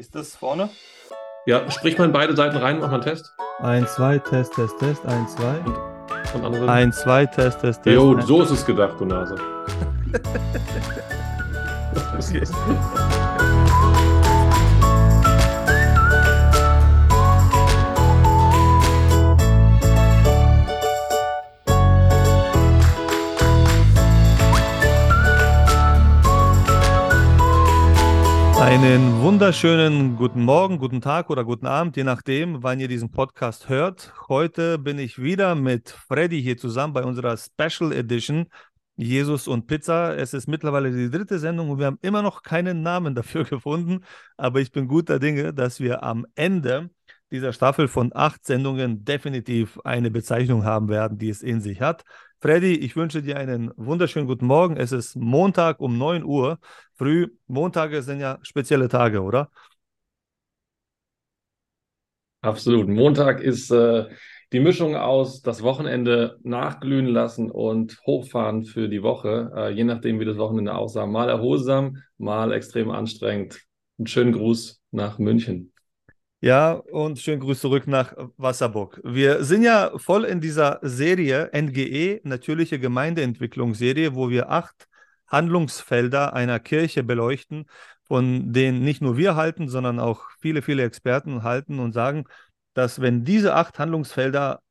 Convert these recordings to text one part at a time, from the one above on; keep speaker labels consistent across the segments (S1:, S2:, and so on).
S1: Ist das vorne?
S2: Ja, sprich mal in beide Seiten rein, mach mal einen Test.
S3: 1, 2, Test, Test, Test, 1, 2.
S2: Von anderen.
S3: 1, 2, Test, Test, Test.
S2: Jo, so ist es gedacht, du Nase.
S3: Okay. Einen wunderschönen guten Morgen, guten Tag oder guten Abend, je nachdem, wann ihr diesen Podcast hört. Heute bin ich wieder mit Freddy hier zusammen bei unserer Special Edition Jesus und Pizza. Es ist mittlerweile die dritte Sendung und wir haben immer noch keinen Namen dafür gefunden, aber ich bin guter Dinge, dass wir am Ende dieser Staffel von acht Sendungen definitiv eine Bezeichnung haben werden, die es in sich hat. Freddy, ich wünsche dir einen wunderschönen guten Morgen. Es ist Montag um 9 Uhr früh. Montage sind ja spezielle Tage, oder?
S2: Absolut. Montag ist äh, die Mischung aus das Wochenende nachglühen lassen und hochfahren für die Woche, äh, je nachdem, wie das Wochenende aussah. Mal erholsam, mal extrem anstrengend. Einen schönen Gruß nach München.
S3: Ja, und schönen Gruß zurück nach Wasserburg. Wir sind ja voll in dieser Serie NGE, natürliche Gemeindeentwicklungsserie, wo wir acht Handlungsfelder einer Kirche beleuchten, von denen nicht nur wir halten, sondern auch viele, viele Experten halten und sagen, dass wenn diese acht Handlungsfelder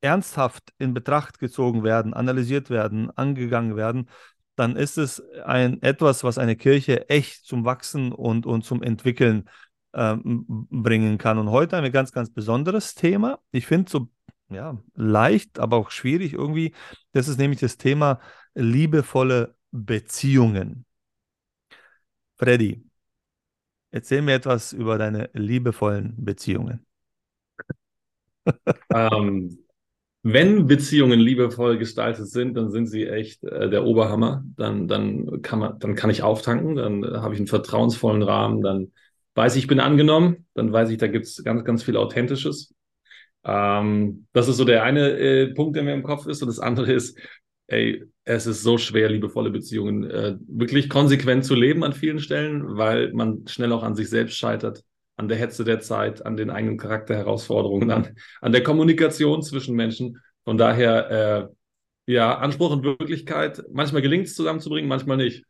S3: ernsthaft in Betracht gezogen werden, analysiert werden, angegangen werden, dann ist es ein etwas, was eine Kirche echt zum Wachsen und, und zum Entwickeln ähm, bringen kann. Und heute haben wir ein ganz, ganz besonderes Thema. Ich finde so ja, leicht, aber auch schwierig irgendwie. Das ist nämlich das Thema liebevolle Beziehungen. Freddy, erzähl mir etwas über deine liebevollen Beziehungen.
S2: Ähm, wenn Beziehungen liebevoll gestaltet sind, dann sind sie echt äh, der Oberhammer. Dann, dann, kann man, dann kann ich auftanken, dann habe ich einen vertrauensvollen Rahmen, dann weiß ich, ich bin angenommen, dann weiß ich, da gibt es ganz, ganz viel Authentisches. Ähm, das ist so der eine äh, Punkt, der mir im Kopf ist. Und das andere ist, ey, es ist so schwer, liebevolle Beziehungen äh, wirklich konsequent zu leben an vielen Stellen, weil man schnell auch an sich selbst scheitert, an der Hetze der Zeit, an den eigenen Charakterherausforderungen, an, an der Kommunikation zwischen Menschen. Von daher, äh, ja, Anspruch und Wirklichkeit, manchmal gelingt es zusammenzubringen, manchmal nicht.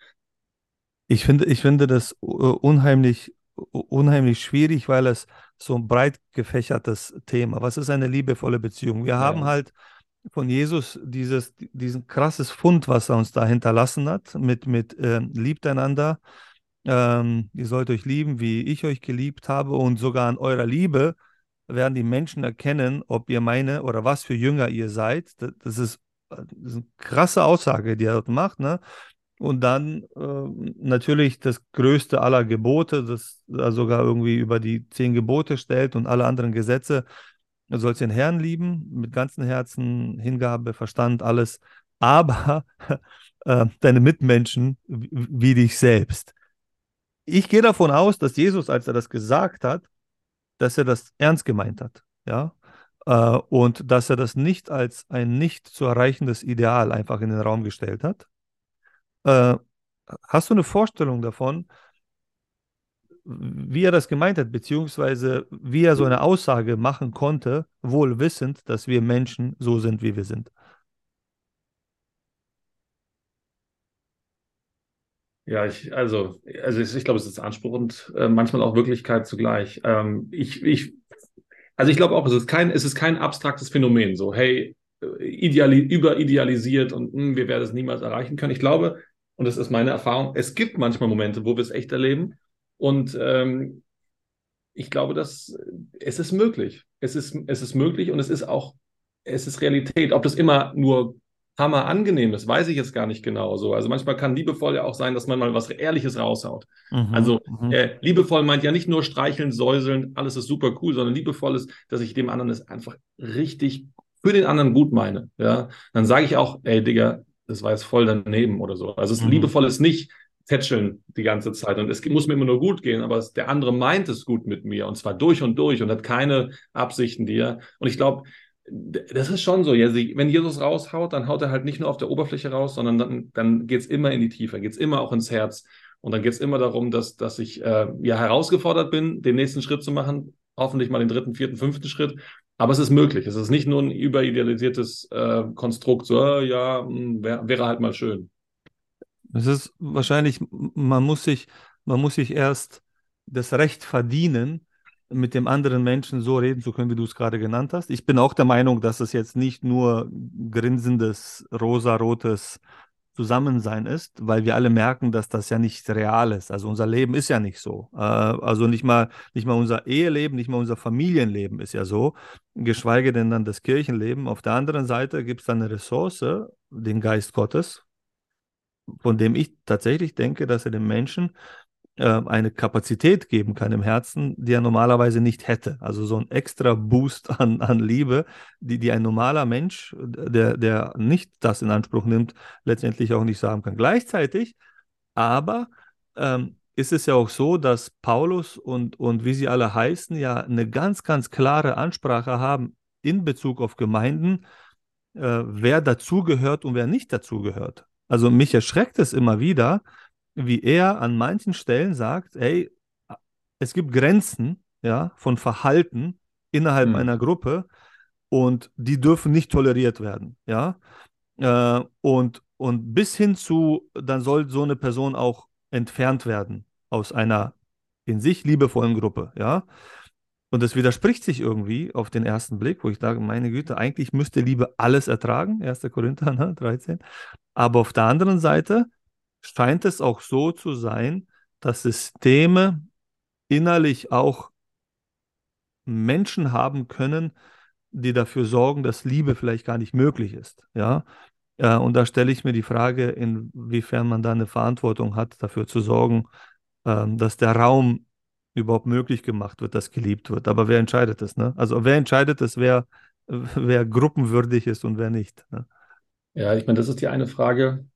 S3: Ich finde, ich finde das äh, unheimlich, unheimlich schwierig, weil es so ein breit gefächertes Thema. Was ist eine liebevolle Beziehung? Wir haben
S2: Ja.
S3: halt von Jesus dieses, diesen krasses Fund, was er uns da hinterlassen hat, mit, mit äh, liebt einander. Ähm, ihr sollt euch lieben, wie ich euch geliebt habe. Und sogar an eurer Liebe werden die Menschen erkennen, ob ihr meine oder was für Jünger ihr seid. Das, das, ist, das ist eine krasse Aussage, die er dort macht. Ne? Und dann äh, natürlich das größte aller Gebote, das er sogar irgendwie über die zehn Gebote stellt und alle anderen Gesetze. Du sollst den Herrn lieben, mit ganzem Herzen, Hingabe, Verstand, alles, aber äh, deine Mitmenschen wie, wie dich selbst. Ich gehe davon aus, dass Jesus, als er das gesagt hat, dass er das ernst gemeint hat, ja, äh, und dass er das nicht als ein nicht zu erreichendes Ideal einfach in den Raum gestellt hat. Äh, hast du eine Vorstellung davon, wie er das gemeint hat, beziehungsweise wie er so eine Aussage machen konnte, wohl wissend, dass wir Menschen so sind, wie wir sind?
S2: Ja, ich, also, also ich, ich glaube, es ist Anspruch und äh, manchmal auch Wirklichkeit zugleich. Ähm, ich, ich, also ich glaube auch, es ist kein, es ist kein abstraktes Phänomen, so, hey, äh, ideali überidealisiert und mh, wir werden es niemals erreichen können. Ich glaube, und das ist meine Erfahrung, es gibt manchmal Momente, wo wir es echt erleben. Und ähm, ich glaube, dass es ist möglich. Es ist, es ist möglich und es ist auch, es ist Realität. Ob das immer nur hammer angenehm ist, weiß ich jetzt gar nicht genau so. Also manchmal kann liebevoll ja auch sein, dass man mal was Ehrliches raushaut.
S3: Mhm,
S2: Also
S3: mhm.
S2: äh, liebevoll meint ja nicht nur streicheln, säuseln, alles ist super cool, sondern liebevoll ist, dass ich dem anderen es einfach richtig für den anderen gut meine. Ja, dann sage ich auch, ey Digga, das war jetzt voll daneben oder so. Also es
S3: Mhm.
S2: liebevoll ist nicht tätscheln die ganze Zeit und es muss mir immer nur gut gehen, aber es, der andere meint es gut mit mir und zwar durch und durch und hat keine Absichten, die er. Und ich glaube, das ist schon so. Wenn Jesus raushaut, dann haut er halt nicht nur auf der Oberfläche raus, sondern dann, dann geht es immer in die Tiefe, geht es immer auch ins Herz. Und dann geht es immer darum, dass, dass ich äh, ja herausgefordert bin, den nächsten Schritt zu machen, hoffentlich mal den dritten, vierten, fünften Schritt. Aber es ist möglich. Es ist nicht nur ein überidealisiertes äh, Konstrukt, so, äh, ja, hm, wär, wäre halt mal schön.
S3: Es ist wahrscheinlich, man muss sich, man muss sich erst das Recht verdienen, mit dem anderen Menschen so reden zu können, wie du es gerade genannt hast. Ich bin auch der Meinung, dass es jetzt nicht nur grinsendes, rosarotes Zusammensein ist, weil wir alle merken, dass das ja nicht real ist. Also unser Leben ist ja nicht so. Äh, also nicht mal, nicht mal unser Eheleben, nicht mal unser Familienleben ist ja so, geschweige denn dann das Kirchenleben. Auf der anderen Seite gibt es eine Ressource, den Geist Gottes, von dem ich tatsächlich denke, dass er den Menschen äh, eine Kapazität geben kann im Herzen, die er normalerweise nicht hätte. Also so ein extra Boost an, an Liebe, die, die ein normaler Mensch, der, der nicht das in Anspruch nimmt, letztendlich auch nicht sagen kann. Gleichzeitig aber ähm, ist es ja auch so, dass Paulus und, und wie sie alle heißen, ja eine ganz, ganz klare Ansprache haben in Bezug auf Gemeinden, äh, wer dazugehört und wer nicht dazugehört. Also mich erschreckt es immer wieder, wie er an manchen Stellen sagt, hey, es gibt Grenzen ja, von Verhalten innerhalb mhm. einer Gruppe und die dürfen nicht toleriert werden. Ja? Äh, und, und bis hin zu, dann soll so eine Person auch entfernt werden aus einer in sich liebevollen Gruppe. Ja? Und das widerspricht sich irgendwie auf den ersten Blick, wo ich sage, meine Güte, eigentlich müsste Liebe alles ertragen, 1. Korinther ne, 13. Aber auf der anderen Seite scheint es auch so zu sein, dass Systeme innerlich auch Menschen haben können, die dafür sorgen, dass Liebe vielleicht gar nicht möglich ist. Ja? ja und da stelle ich mir die Frage, inwiefern man da eine Verantwortung hat, dafür zu sorgen, ähm, dass der Raum überhaupt möglich gemacht wird, dass geliebt wird. Aber wer entscheidet das? Ne? Also wer entscheidet es, wer, wer gruppenwürdig ist und wer nicht? Ne?
S2: Ja, ich meine, das ist die eine Frage.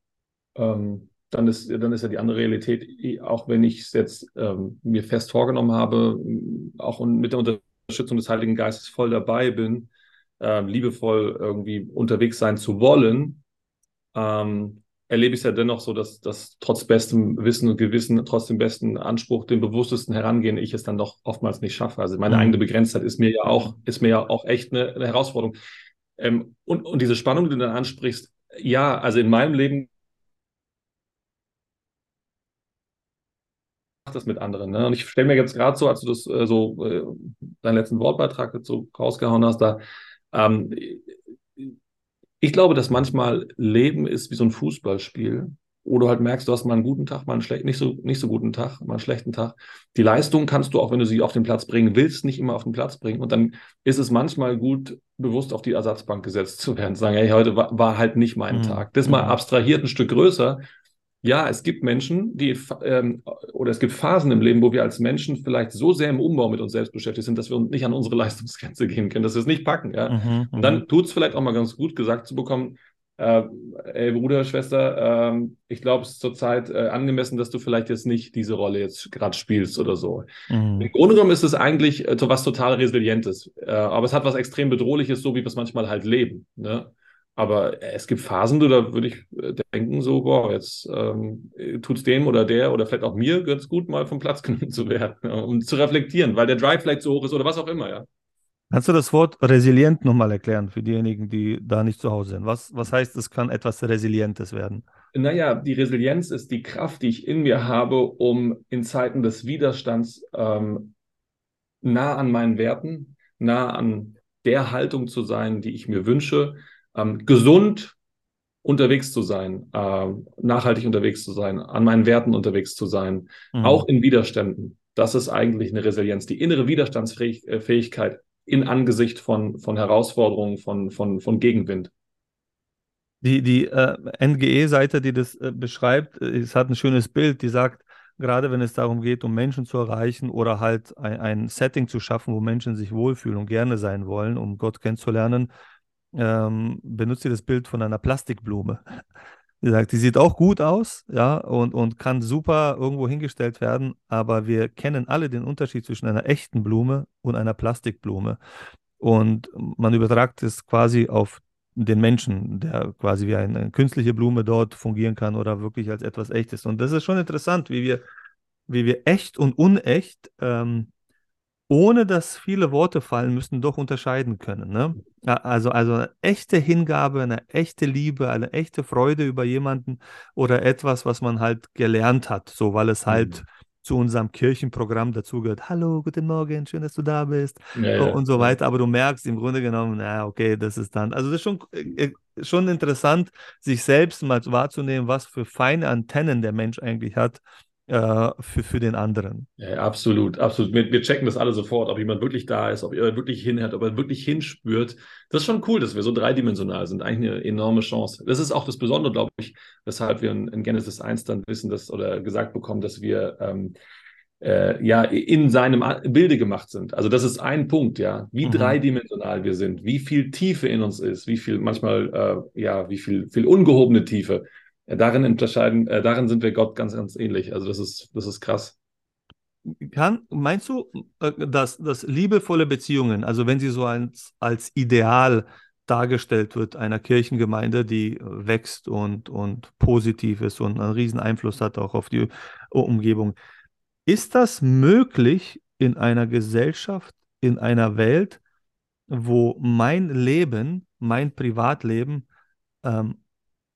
S2: Ähm, dann ist, dann ist ja die andere Realität, auch wenn ich es jetzt ähm, mir fest vorgenommen habe, auch mit der Unterstützung des Heiligen Geistes voll dabei bin, äh, liebevoll irgendwie unterwegs sein zu wollen, ähm, erlebe ich es ja dennoch so, dass, dass trotz bestem Wissen und Gewissen, trotz dem besten Anspruch, dem bewusstesten Herangehen, ich es dann doch oftmals nicht schaffe. Also meine mhm. eigene Begrenztheit ist mir ja auch, ist mir ja auch echt eine, eine Herausforderung. Ähm, und, und diese Spannung, die du dann ansprichst, ja, also in meinem Leben das mit anderen. Ne? Und ich stelle mir jetzt gerade so, als du das äh, so äh, deinen letzten Wortbeitrag so rausgehauen hast, da ähm, ich glaube, dass manchmal Leben ist wie so ein Fußballspiel, wo du halt merkst, du hast mal einen guten Tag, mal einen schlechten, nicht so, nicht so guten Tag, mal einen schlechten Tag. Die Leistung kannst du auch, wenn du sie auf den Platz bringen willst, nicht immer auf den Platz bringen. Und dann ist es manchmal gut, bewusst auf die Ersatzbank gesetzt zu werden, zu sagen, hey, heute war, war halt nicht mein mhm. Tag. Das mal mhm. abstrahiert ein Stück größer ja, es gibt Menschen, die ähm, oder es gibt Phasen im Leben, wo wir als Menschen vielleicht so sehr im Umbau mit uns selbst beschäftigt sind, dass wir nicht an unsere Leistungsgrenze gehen können, dass wir es nicht packen. Ja? Mhm, und dann mhm. tut es vielleicht auch mal ganz gut, gesagt zu bekommen, äh, ey Bruder, Schwester, äh, ich glaube, es ist zurzeit äh, angemessen, dass du vielleicht jetzt nicht diese Rolle jetzt gerade spielst oder so. Mhm. Im Grunde genommen ist es eigentlich äh, was total Resilientes, äh, aber es hat was extrem Bedrohliches, so wie wir es manchmal halt leben. Ne? Aber es gibt Phasen, da würde ich äh, denken, so, boah, jetzt ähm, tut es dem oder der oder vielleicht auch mir ganz gut, mal vom Platz genommen zu werden, ja, um zu reflektieren, weil der Drive vielleicht so hoch ist oder was auch immer, ja.
S3: Kannst du das Wort resilient nochmal erklären für diejenigen, die da nicht zu Hause sind? Was, was heißt, es kann etwas Resilientes werden?
S2: Naja, die Resilienz ist die Kraft, die ich in mir habe, um in Zeiten des Widerstands ähm, nah an meinen Werten, nah an der Haltung zu sein, die ich mir wünsche, ähm, gesund unterwegs zu sein, äh, nachhaltig unterwegs zu sein, an meinen Werten unterwegs zu sein, mhm. auch in Widerständen. Das ist eigentlich eine Resilienz, die innere Widerstandsfähigkeit äh, in Angesicht von, von Herausforderungen, von, von, von Gegenwind.
S3: Die, die äh, NGE-Seite, die das äh, beschreibt, äh, es hat ein schönes Bild, die sagt, gerade wenn es darum geht, um Menschen zu erreichen oder halt ein, ein Setting zu schaffen, wo Menschen sich wohlfühlen und gerne sein wollen, um Gott kennenzulernen, ähm, benutzt sie das Bild von einer Plastikblume. Sie sagt, die sieht auch gut aus, ja, und, und kann super irgendwo hingestellt werden, aber wir kennen alle den Unterschied zwischen einer echten Blume und einer Plastikblume. Und man übertragt es quasi auf den Menschen, der quasi wie eine künstliche Blume dort fungieren kann oder wirklich als etwas Echtes. Und das ist schon interessant, wie wir, wie wir echt und unecht ähm, ohne dass viele Worte fallen müssen, doch unterscheiden können. Ne? Also, also eine echte Hingabe, eine echte Liebe, eine echte Freude über jemanden oder etwas, was man halt gelernt hat, so weil es halt mhm. zu unserem Kirchenprogramm dazugehört. Hallo, guten Morgen, schön, dass du da bist ja, und so weiter. Aber du merkst im Grunde genommen, na okay, das ist dann, also das ist schon, äh, schon interessant, sich selbst mal wahrzunehmen, was für feine Antennen der Mensch eigentlich hat äh, für, für den anderen.
S2: Ja, absolut, absolut. Wir, wir, checken das alle sofort, ob jemand wirklich da ist, ob er wirklich hinhört, ob er wirklich hinspürt. Das ist schon cool, dass wir so dreidimensional sind. Eigentlich eine enorme Chance. Das ist auch das Besondere, glaube ich, weshalb wir in, in, Genesis 1 dann wissen, dass oder gesagt bekommen, dass wir ähm, äh, ja in seinem Bilde gemacht sind. Also das ist ein Punkt, ja, wie mhm. dreidimensional wir sind, wie viel Tiefe in uns ist, wie viel manchmal äh, ja, wie viel viel ungehobene Tiefe darin unterscheiden, äh, darin sind wir Gott ganz, ganz ähnlich. Also das ist, das ist krass.
S3: Kann, meinst du, äh, dass, dass liebevolle Beziehungen, also wenn sie so als, als Ideal dargestellt wird einer Kirchengemeinde, die wächst und, und positiv ist und einen riesen Einfluss hat auch auf die Umgebung, ist das möglich in einer Gesellschaft, in einer Welt, wo mein Leben, mein Privatleben ähm,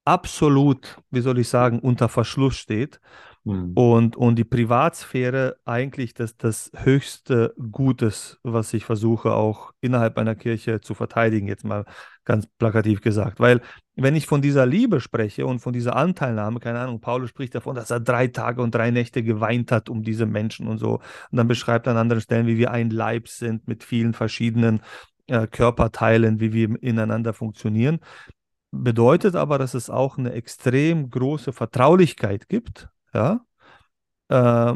S3: absolut, wie soll ich sagen, unter Verschluss steht mhm. und, und die Privatsphäre eigentlich das, das höchste Gutes, was ich versuche auch innerhalb einer Kirche zu verteidigen, jetzt mal ganz plakativ gesagt. Weil wenn ich von dieser Liebe spreche und von dieser Anteilnahme, keine Ahnung, Paulus spricht davon, dass er drei Tage und drei Nächte geweint hat um diese Menschen und so. Und dann beschreibt er an anderen Stellen, wie wir ein Leib sind mit vielen verschiedenen äh, Körperteilen, wie wir ineinander funktionieren bedeutet aber, dass es auch eine extrem große Vertraulichkeit gibt, ja, äh,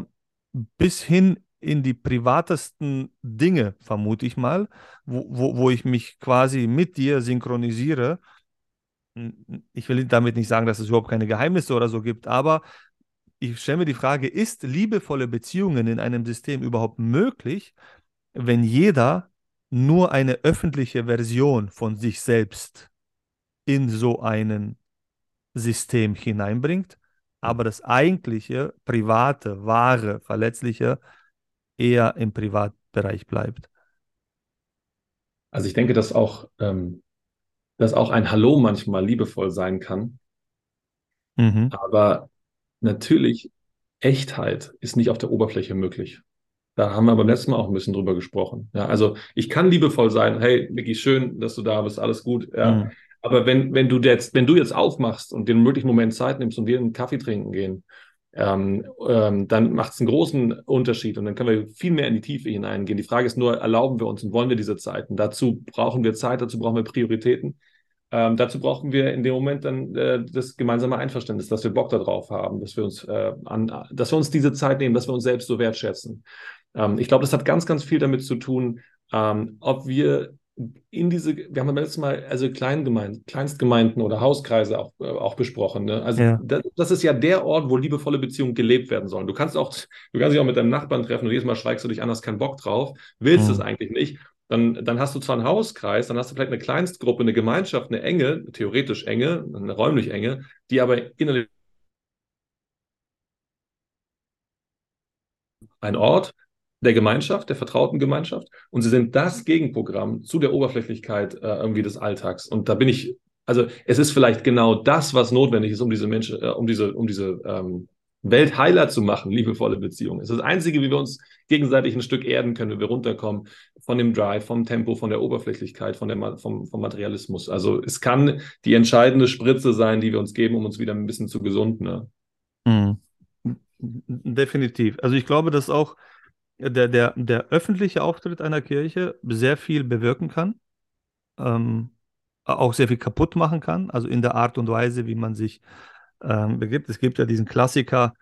S3: bis hin in die privatesten Dinge, vermute ich mal, wo, wo, wo ich mich quasi mit dir synchronisiere. Ich will damit nicht sagen, dass es überhaupt keine Geheimnisse oder so gibt, aber ich stelle mir die Frage, ist liebevolle Beziehungen in einem System überhaupt möglich, wenn jeder nur eine öffentliche Version von sich selbst in so ein System hineinbringt, aber das eigentliche, private, wahre, verletzliche eher im Privatbereich bleibt.
S2: Also ich denke, dass auch, ähm, dass auch ein Hallo manchmal liebevoll sein kann. Mhm. Aber natürlich, Echtheit ist nicht auf der Oberfläche möglich. Da haben wir beim letzten Mal auch ein bisschen drüber gesprochen. Ja, also ich kann liebevoll sein, hey, Micky, schön, dass du da bist, alles gut. Ja. Mhm. Aber wenn, wenn du jetzt, wenn du jetzt aufmachst und den möglichen Moment Zeit nimmst und wir einen Kaffee trinken gehen, ähm, ähm, dann macht es einen großen Unterschied und dann können wir viel mehr in die Tiefe hineingehen. Die Frage ist nur, erlauben wir uns und wollen wir diese Zeiten? Dazu brauchen wir Zeit, dazu brauchen wir Prioritäten. Ähm, dazu brauchen wir in dem Moment dann äh, das gemeinsame Einverständnis, dass wir Bock darauf haben, dass wir uns äh, an, dass wir uns diese Zeit nehmen, dass wir uns selbst so wertschätzen. Ähm, ich glaube, das hat ganz, ganz viel damit zu tun, ähm, ob wir in diese, wir haben beim letzten Mal also Kleingemeinden, Kleinstgemeinden oder Hauskreise auch, äh, auch besprochen. Ne? Also ja. das, das, ist ja der Ort, wo liebevolle Beziehungen gelebt werden sollen. Du kannst auch, du kannst dich auch mit deinem Nachbarn treffen und jedes Mal schweigst du dich an, hast keinen Bock drauf, willst es mhm. eigentlich nicht. Dann, dann hast du zwar einen Hauskreis, dann hast du vielleicht eine Kleinstgruppe, eine Gemeinschaft, eine enge, theoretisch enge, eine räumlich enge, die aber innerlich ein Ort, der Gemeinschaft, der vertrauten Gemeinschaft. Und sie sind das Gegenprogramm zu der Oberflächlichkeit äh, irgendwie des Alltags. Und da bin ich, also es ist vielleicht genau das, was notwendig ist, um diese Menschen, äh, um diese, um diese ähm, Welt heiler zu machen, liebevolle Beziehungen. Es ist das Einzige, wie wir uns gegenseitig ein Stück erden können, wenn wir runterkommen von dem Drive, vom Tempo, von der Oberflächlichkeit, von der, vom, vom Materialismus. Also es kann die entscheidende Spritze sein, die wir uns geben, um uns wieder ein bisschen zu gesunden. Ne?
S3: Mhm. Definitiv. Also ich glaube, dass auch der, der, der öffentliche Auftritt einer Kirche sehr viel bewirken kann, ähm, auch sehr viel kaputt machen kann, also in der Art und Weise, wie man sich ähm, begibt. Es gibt ja diesen Klassiker,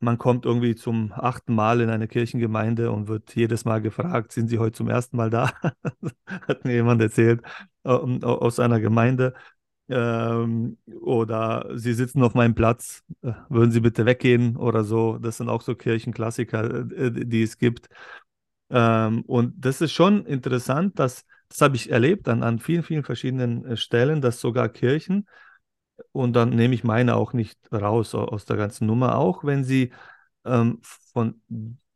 S3: man kommt irgendwie zum achten Mal in eine Kirchengemeinde und wird jedes Mal gefragt, sind Sie heute zum ersten Mal da? Hat mir jemand erzählt äh, aus einer Gemeinde. Ähm, oder Sie sitzen auf meinem Platz, äh, würden Sie bitte weggehen oder so. Das sind auch so Kirchenklassiker, äh, die es gibt. Ähm, und das ist schon interessant, dass, das habe ich erlebt an, an vielen, vielen verschiedenen äh, Stellen, dass sogar Kirchen, und dann nehme ich meine auch nicht raus aus der ganzen Nummer, auch wenn sie ähm, von,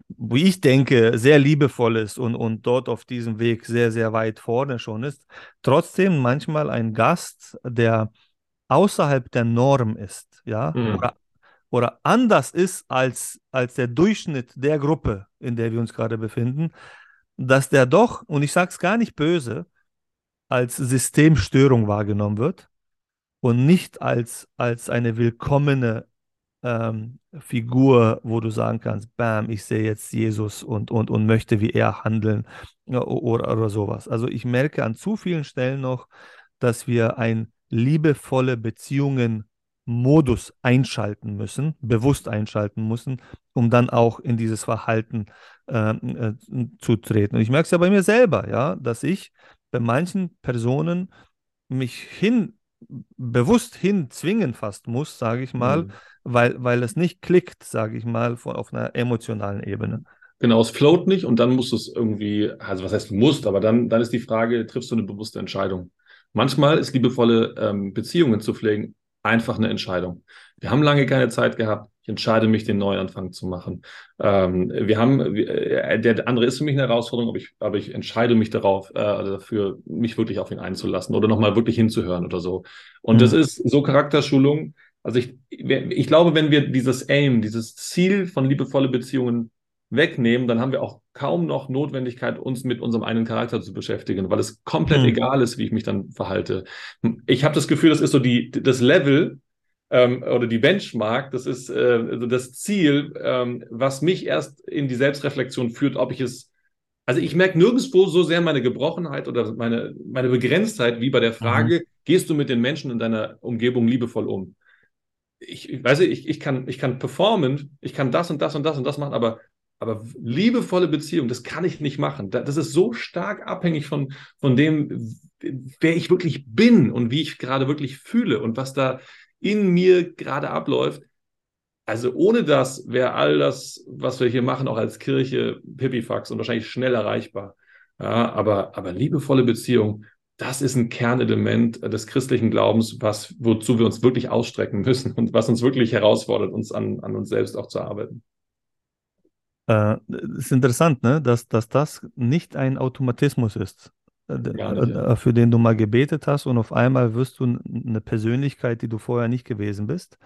S3: wie ich denke, sehr liebevoll ist und, und dort auf diesem Weg sehr, sehr weit vorne schon ist, trotzdem manchmal ein Gast, der außerhalb der Norm ist, ja, mhm. oder, oder anders ist als, als der Durchschnitt der Gruppe, in der wir uns gerade befinden, dass der doch, und ich sage es gar nicht böse, als Systemstörung wahrgenommen wird und nicht als, als eine willkommene ähm, Figur, wo du sagen kannst, bam, ich sehe jetzt Jesus und, und, und möchte wie er handeln oder, oder sowas. Also ich merke an zu vielen Stellen noch, dass wir ein liebevolle Beziehungen Modus einschalten müssen, bewusst einschalten müssen, um dann auch in dieses Verhalten äh, äh, zu treten. Und ich merke es ja bei mir selber, ja, dass ich bei manchen Personen mich hin, bewusst hinzwingen fast muss, sage ich mal, mhm. weil, weil es nicht klickt, sage ich mal, von, auf einer emotionalen Ebene.
S2: Genau, es float nicht und dann musst du es irgendwie, also was heißt du musst, aber dann, dann ist die Frage, triffst du eine bewusste Entscheidung? Manchmal ist liebevolle ähm, Beziehungen zu pflegen einfach eine Entscheidung. Wir haben lange keine Zeit gehabt. Ich entscheide mich, den Neuanfang zu machen. Ähm, wir haben, äh, der andere ist für mich eine Herausforderung, aber ich, aber ich entscheide mich darauf, äh, also dafür, mich wirklich auf ihn einzulassen oder nochmal wirklich hinzuhören oder so. Und mhm. das ist so Charakterschulung. Also ich, ich glaube, wenn wir dieses Aim, dieses Ziel von liebevolle Beziehungen wegnehmen, dann haben wir auch kaum noch Notwendigkeit, uns mit unserem eigenen Charakter zu beschäftigen, weil es komplett mhm. egal ist, wie ich mich dann verhalte. Ich habe das Gefühl, das ist so die, das Level ähm, oder die Benchmark, das ist äh, also das Ziel, ähm, was mich erst in die Selbstreflexion führt, ob ich es also ich merke nirgendwo so sehr meine Gebrochenheit oder meine, meine Begrenztheit wie bei der Frage, mhm. gehst du mit den Menschen in deiner Umgebung liebevoll um? Ich, ich weiß, ich, ich, kann, ich kann performen, ich kann das und das und das und das machen, aber aber liebevolle Beziehung, das kann ich nicht machen. Das ist so stark abhängig von, von dem, wer ich wirklich bin und wie ich gerade wirklich fühle und was da in mir gerade abläuft. Also ohne das wäre all das, was wir hier machen, auch als Kirche Pipifax und wahrscheinlich schnell erreichbar. Ja, aber, aber liebevolle Beziehung, das ist ein Kernelement des christlichen Glaubens, was, wozu wir uns wirklich ausstrecken müssen und was uns wirklich herausfordert, uns an, an uns selbst auch zu arbeiten.
S3: Äh, ist interessant, ne? dass, dass das nicht ein Automatismus ist, äh, ja. Äh, für den du mal gebetet hast und auf einmal wirst du eine Persönlichkeit, die du vorher nicht gewesen bist,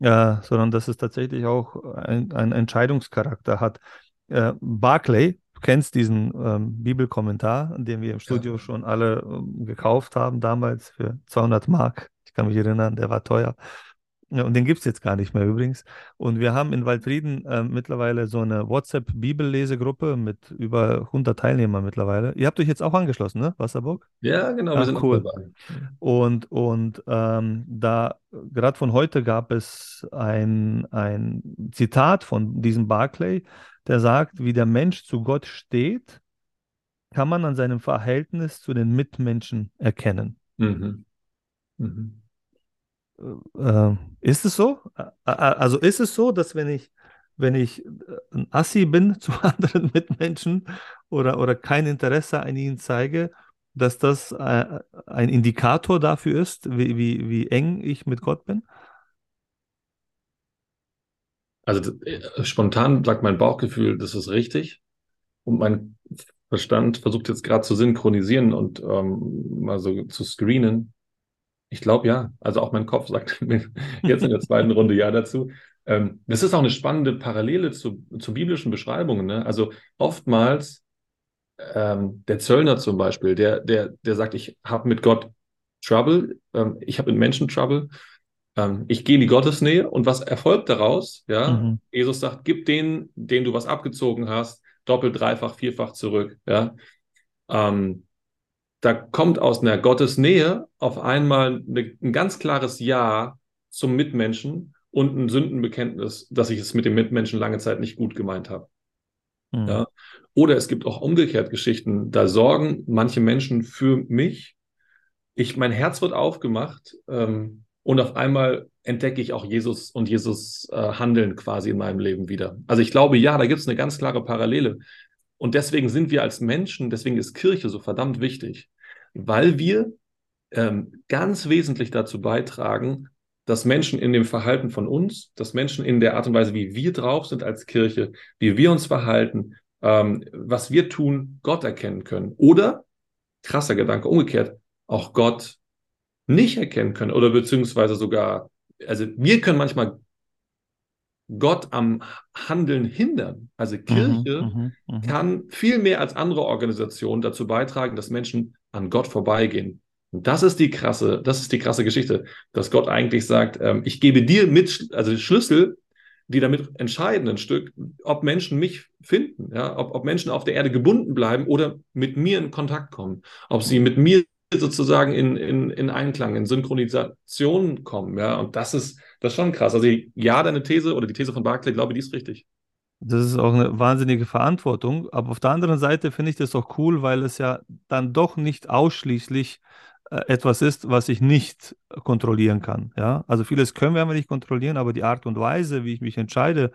S3: äh, sondern dass es tatsächlich auch einen Entscheidungscharakter hat. Äh, Barclay, du kennst diesen ähm, Bibelkommentar, den wir im Studio ja. schon alle ähm, gekauft haben, damals für 200 Mark. Ich kann mich erinnern, der war teuer. Ja, und den gibt es jetzt gar nicht mehr übrigens. Und wir haben in Waldfrieden äh, mittlerweile so eine WhatsApp-Bibellesegruppe mit über 100 Teilnehmern mittlerweile. Ihr habt euch jetzt auch angeschlossen, ne, Wasserburg?
S2: Ja, genau, wir Ach, sind cool.
S3: Und, und ähm, da, gerade von heute gab es ein, ein Zitat von diesem Barclay, der sagt, wie der Mensch zu Gott steht, kann man an seinem Verhältnis zu den Mitmenschen erkennen. Mhm. Mhm. Äh, ist es so? Also ist es so, dass wenn ich, wenn ich äh, ein Assi bin zu anderen Mitmenschen oder, oder kein Interesse an ihnen zeige, dass das äh, ein Indikator dafür ist, wie, wie, wie eng ich mit Gott bin?
S2: Also spontan sagt mein Bauchgefühl, das ist richtig. Und mein Verstand versucht jetzt gerade zu synchronisieren und ähm, mal so zu screenen. Ich glaube ja. Also auch mein Kopf sagt jetzt in der zweiten Runde ja dazu. Ähm, das ist auch eine spannende Parallele zu, zu biblischen Beschreibungen. Ne? Also oftmals ähm, der Zöllner zum Beispiel, der, der, der sagt, ich habe mit Gott Trouble, ähm, ich habe mit Menschen Trouble, ähm, ich gehe in die Gottesnähe und was erfolgt daraus? Ja, mhm. Jesus sagt, gib denen, denen du was abgezogen hast, doppelt, dreifach, vierfach zurück. Ja, ähm, da kommt aus einer Gottesnähe auf einmal eine, ein ganz klares Ja zum Mitmenschen und ein Sündenbekenntnis, dass ich es mit dem Mitmenschen lange Zeit nicht gut gemeint habe. Mhm. Ja? Oder es gibt auch umgekehrt Geschichten, da sorgen manche Menschen für mich. Ich, mein Herz wird aufgemacht ähm, und auf einmal entdecke ich auch Jesus und Jesus äh, Handeln quasi in meinem Leben wieder. Also ich glaube, ja, da gibt es eine ganz klare Parallele. Und deswegen sind wir als Menschen, deswegen ist Kirche so verdammt wichtig, weil wir ähm, ganz wesentlich dazu beitragen, dass Menschen in dem Verhalten von uns, dass Menschen in der Art und Weise, wie wir drauf sind als Kirche, wie wir uns verhalten, ähm, was wir tun, Gott erkennen können. Oder, krasser Gedanke, umgekehrt, auch Gott nicht erkennen können oder beziehungsweise sogar, also wir können manchmal Gott am Handeln hindern. Also Kirche mhm, mh, mh. kann viel mehr als andere Organisationen dazu beitragen, dass Menschen an Gott vorbeigehen. Und das ist die krasse, das ist die krasse Geschichte, dass Gott eigentlich sagt, ähm, ich gebe dir mit, also Schlüssel, die damit entscheiden ein Stück, ob Menschen mich finden, ja, ob, ob Menschen auf der Erde gebunden bleiben oder mit mir in Kontakt kommen, ob sie mit mir sozusagen in, in, in Einklang, in Synchronisation kommen, ja, und das ist, das ist schon krass. Also ja, deine These oder die These von Barclay, glaube ich, die ist richtig.
S3: Das ist auch eine wahnsinnige Verantwortung, aber auf der anderen Seite finde ich das auch cool, weil es ja dann doch nicht ausschließlich äh, etwas ist, was ich nicht kontrollieren kann. Ja? Also vieles können wir nicht kontrollieren, aber die Art und Weise, wie ich mich entscheide,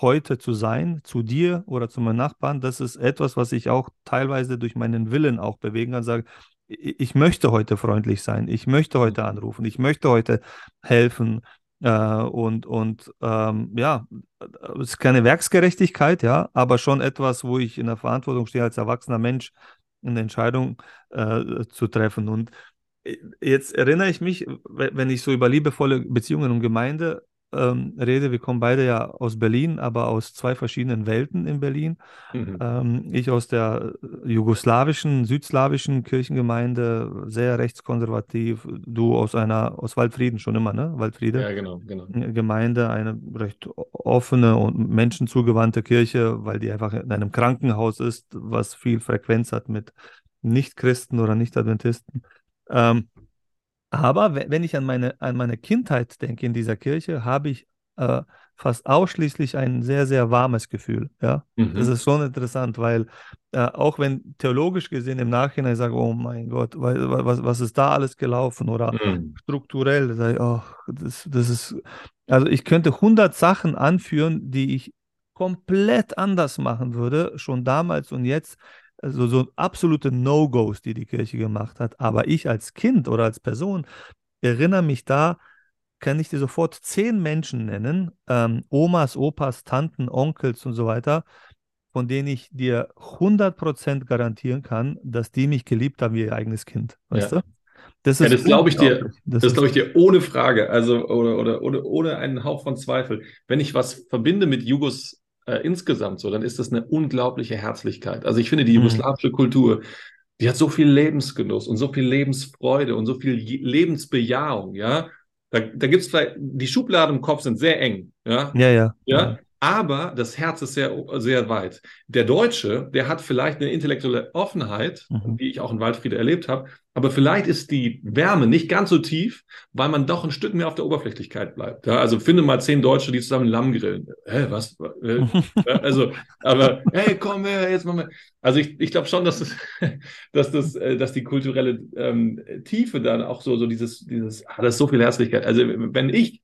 S3: heute zu sein, zu dir oder zu meinen Nachbarn, das ist etwas, was ich auch teilweise durch meinen Willen auch bewegen kann. Sage, ich möchte heute freundlich sein, ich möchte heute anrufen, ich möchte heute helfen. Äh, und und ähm, ja, es ist keine Werksgerechtigkeit, ja, aber schon etwas, wo ich in der Verantwortung stehe als erwachsener Mensch, eine Entscheidung äh, zu treffen. Und jetzt erinnere ich mich, wenn ich so über liebevolle Beziehungen und Gemeinde ähm, rede, wir kommen beide ja aus Berlin, aber aus zwei verschiedenen Welten in Berlin. Mhm. Ähm, ich aus der jugoslawischen, südslawischen Kirchengemeinde, sehr rechtskonservativ. Du aus einer, aus Waldfrieden schon immer, ne? Waldfriede.
S2: Ja, genau, genau.
S3: Gemeinde, eine recht offene und menschenzugewandte Kirche, weil die einfach in einem Krankenhaus ist, was viel Frequenz hat mit Nicht-Christen oder Nicht-Adventisten. Ähm, aber wenn ich an meine, an meine Kindheit denke in dieser Kirche, habe ich äh, fast ausschließlich ein sehr, sehr warmes Gefühl. Ja? Mhm. Das ist schon interessant, weil äh, auch wenn theologisch gesehen im Nachhinein ich sage, oh mein Gott, was, was ist da alles gelaufen oder mhm. strukturell, sage ich, oh, das, das ist, also ich könnte 100 Sachen anführen, die ich komplett anders machen würde, schon damals und jetzt also so absolute No-Gos, die die Kirche gemacht hat. Aber ich als Kind oder als Person erinnere mich da, kann ich dir sofort zehn Menschen nennen, ähm, Omas, Opas, Tanten, Onkels und so weiter, von denen ich dir 100% garantieren kann, dass die mich geliebt haben wie ihr eigenes Kind. Weißt ja. du?
S2: Das, ja, das glaube ich dir. Das, das glaube ich dir ohne Frage, also oder, oder, oder ohne einen Hauch von Zweifel. Wenn ich was verbinde mit Jugos äh, insgesamt so, dann ist das eine unglaubliche Herzlichkeit. Also ich finde, die mhm. jugoslawische Kultur, die hat so viel Lebensgenuss und so viel Lebensfreude und so viel Lebensbejahung, ja. Da, da gibt es vielleicht, die Schubladen im Kopf sind sehr eng, ja.
S3: Ja, ja.
S2: ja? ja aber das Herz ist sehr, sehr weit. Der Deutsche, der hat vielleicht eine intellektuelle Offenheit, mhm. die ich auch in Waldfriede erlebt habe, aber vielleicht ist die Wärme nicht ganz so tief, weil man doch ein Stück mehr auf der Oberflächlichkeit bleibt. Ja, also finde mal zehn Deutsche, die zusammen Lamm grillen. Hä, was? also, aber hey, komm her, jetzt mal. Also ich, ich glaube schon, dass, das, dass, das, äh, dass die kulturelle ähm, Tiefe dann auch so, so dieses, dieses, ah, das ist so viel Herzlichkeit. Also wenn ich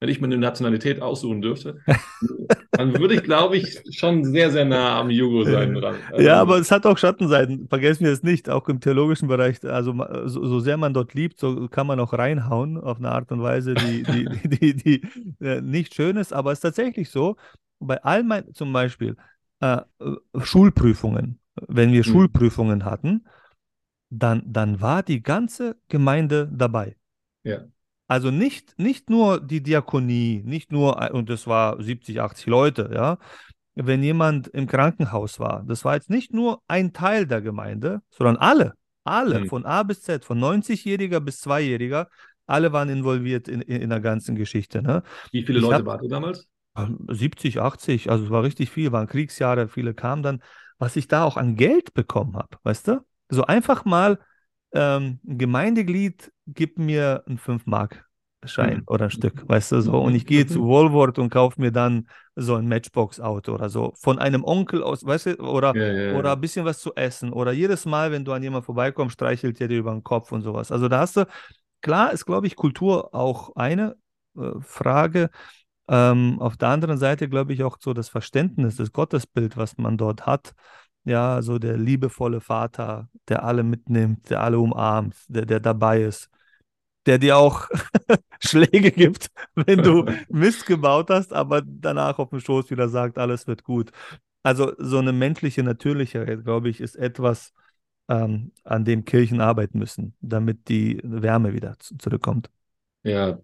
S2: wenn ich mir eine Nationalität aussuchen dürfte, dann würde ich, glaube ich, schon sehr, sehr nah am Jugo sein dran.
S3: Also, ja, aber es hat auch Schattenseiten. Vergessen wir es nicht, auch im theologischen Bereich. Also so, so, sehr man dort liebt, so kann man auch reinhauen auf eine Art und Weise, die, die, die, die, die äh, nicht schön ist. Aber es ist tatsächlich so, bei all meinen, zum Beispiel äh, Schulprüfungen, wenn wir mhm. Schulprüfungen hatten, dann, dann war die ganze Gemeinde dabei.
S2: Ja.
S3: Also nicht, nicht nur die Diakonie, nicht nur, äh, und das war 70, 80 Leute, ja. Wenn jemand im Krankenhaus war, das war jetzt nicht nur ein Teil der Gemeinde, sondern alle, alle, mhm. von A bis Z, von 90-Jähriger bis 2-Jähriger, alle waren involviert in, in, in der ganzen Geschichte. Ne?
S2: Wie viele ich Leute waren damals?
S3: 70, 80, also es war richtig viel, waren Kriegsjahre, viele kamen dann. Was ich da auch an Geld bekommen habe, weißt du? So einfach mal ähm, ein Gemeindeglied gibt mir einen 5-Mark-Schein mhm. oder ein Stück, weißt du, so. Und ich gehe zu Woolworth und kaufe mir dann so ein Matchbox-Auto oder so. Von einem Onkel aus, weißt du, oder, ja, ja, ja. oder ein bisschen was zu essen. Oder jedes Mal, wenn du an jemanden vorbeikommst, streichelt er dir über den Kopf und sowas. Also da hast du, klar ist, glaube ich, Kultur auch eine äh, Frage. Ähm, auf der anderen Seite glaube ich auch so das Verständnis, das Gottesbild, was man dort hat, ja, so der liebevolle Vater, der alle mitnimmt, der alle umarmt, der, der dabei ist, der dir auch Schläge gibt, wenn du Mist gebaut hast, aber danach auf dem Schoß wieder sagt, alles wird gut. Also so eine menschliche Natürlichkeit, glaube ich, ist etwas, ähm, an dem Kirchen arbeiten müssen, damit die Wärme wieder zurückkommt.
S2: Ja,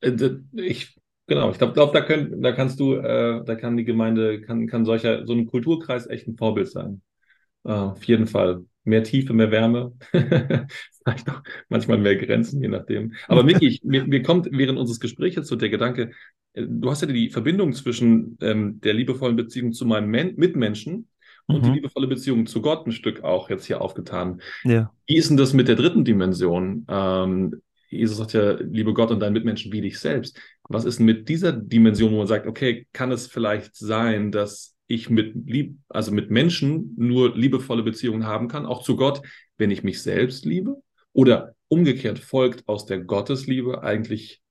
S2: äh, ich Genau, ich glaube, glaub, da, da kannst du, äh, da kann die Gemeinde, kann, kann solcher, so ein Kulturkreis echt ein Vorbild sein. Äh, auf jeden Fall. Mehr Tiefe, mehr Wärme, vielleicht auch manchmal mehr Grenzen, je nachdem. Aber Miki, mir, mir kommt während unseres Gesprächs so der Gedanke, äh, du hast ja die Verbindung zwischen ähm, der liebevollen Beziehung zu meinem Men Mitmenschen und mhm. die liebevolle Beziehung zu Gott ein Stück auch jetzt hier aufgetan. Ja. Wie ist denn das mit der dritten Dimension? Ähm, Jesus sagt ja, liebe Gott und deinen Mitmenschen wie dich selbst. Was ist mit dieser Dimension, wo man sagt, okay, kann es vielleicht sein, dass ich mit lieb, also mit Menschen nur liebevolle Beziehungen haben kann, auch zu Gott, wenn ich mich selbst liebe? Oder umgekehrt folgt aus der Gottesliebe eigentlich